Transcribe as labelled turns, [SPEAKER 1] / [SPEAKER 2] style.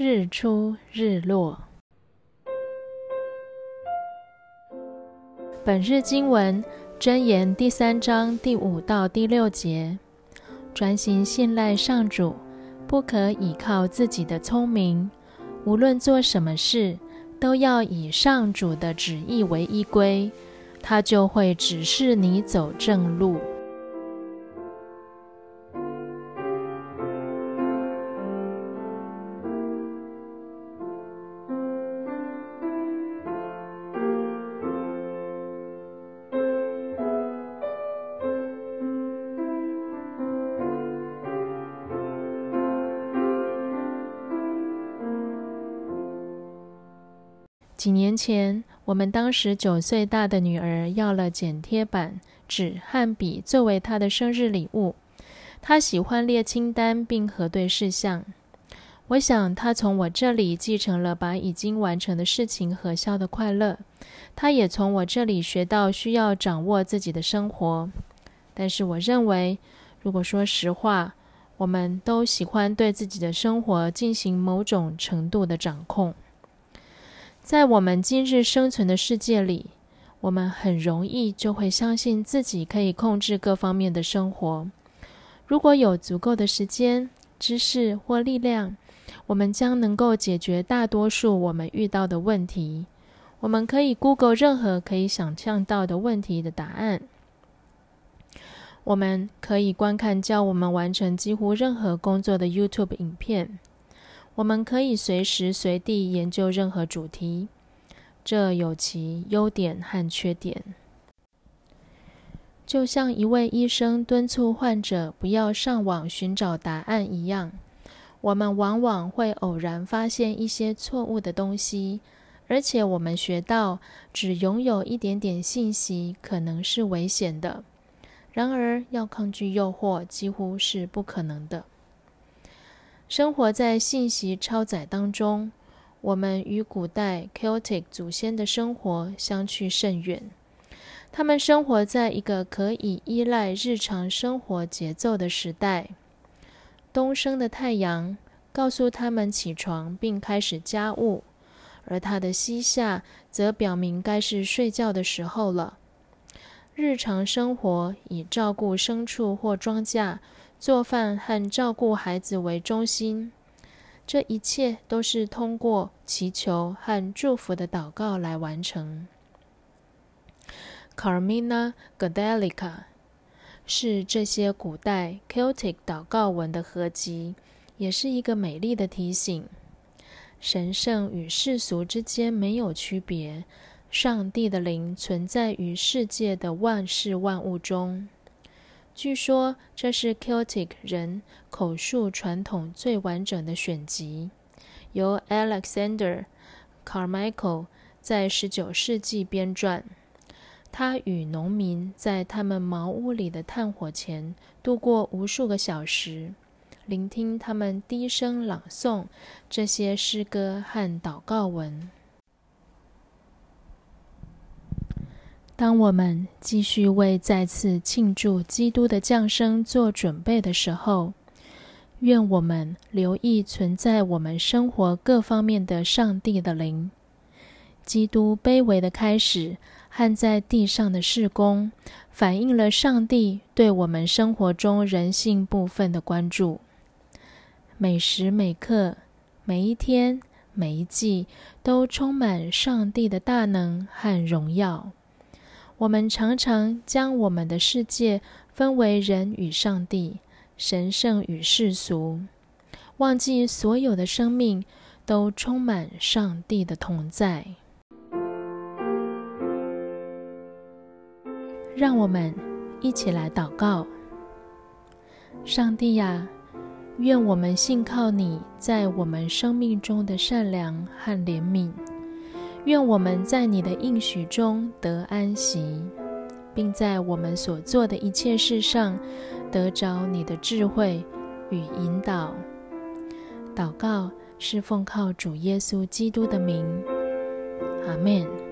[SPEAKER 1] 日出日落。本日经文箴言第三章第五到第六节：专心信赖上主，不可倚靠自己的聪明。无论做什么事，都要以上主的旨意为依归，他就会指示你走正路。几年前，我们当时九岁大的女儿要了剪贴板、纸和笔作为她的生日礼物。她喜欢列清单并核对事项。我想，她从我这里继承了把已经完成的事情核销的快乐。她也从我这里学到需要掌握自己的生活。但是，我认为，如果说实话，我们都喜欢对自己的生活进行某种程度的掌控。在我们今日生存的世界里，我们很容易就会相信自己可以控制各方面的生活。如果有足够的时间、知识或力量，我们将能够解决大多数我们遇到的问题。我们可以 Google 任何可以想象到的问题的答案。我们可以观看教我们完成几乎任何工作的 YouTube 影片。我们可以随时随地研究任何主题，这有其优点和缺点。就像一位医生敦促患者不要上网寻找答案一样，我们往往会偶然发现一些错误的东西，而且我们学到只拥有一点点信息可能是危险的。然而，要抗拒诱惑几乎是不可能的。生活在信息超载当中，我们与古代 Celtic 祖先的生活相去甚远。他们生活在一个可以依赖日常生活节奏的时代。东升的太阳告诉他们起床并开始家务，而它的西下则表明该是睡觉的时候了。日常生活以照顾牲畜或庄稼。做饭和照顾孩子为中心，这一切都是通过祈求和祝福的祷告来完成。Carmina Gadelica 是这些古代 Celtic 祷告文的合集，也是一个美丽的提醒：神圣与世俗之间没有区别，上帝的灵存在于世界的万事万物中。据说这是 Celtic 人口述传统最完整的选集，由 Alexander Carmichael 在19世纪编撰。他与农民在他们茅屋里的炭火前度过无数个小时，聆听他们低声朗诵这些诗歌和祷告文。当我们继续为再次庆祝基督的降生做准备的时候，愿我们留意存在我们生活各方面的上帝的灵。基督卑微的开始和在地上的事工，反映了上帝对我们生活中人性部分的关注。每时每刻、每一天、每一季，都充满上帝的大能和荣耀。我们常常将我们的世界分为人与上帝、神圣与世俗，忘记所有的生命都充满上帝的同在。让我们一起来祷告：上帝呀，愿我们信靠你在我们生命中的善良和怜悯。愿我们在你的应许中得安息，并在我们所做的一切事上得着你的智慧与引导。祷告是奉靠主耶稣基督的名，阿门。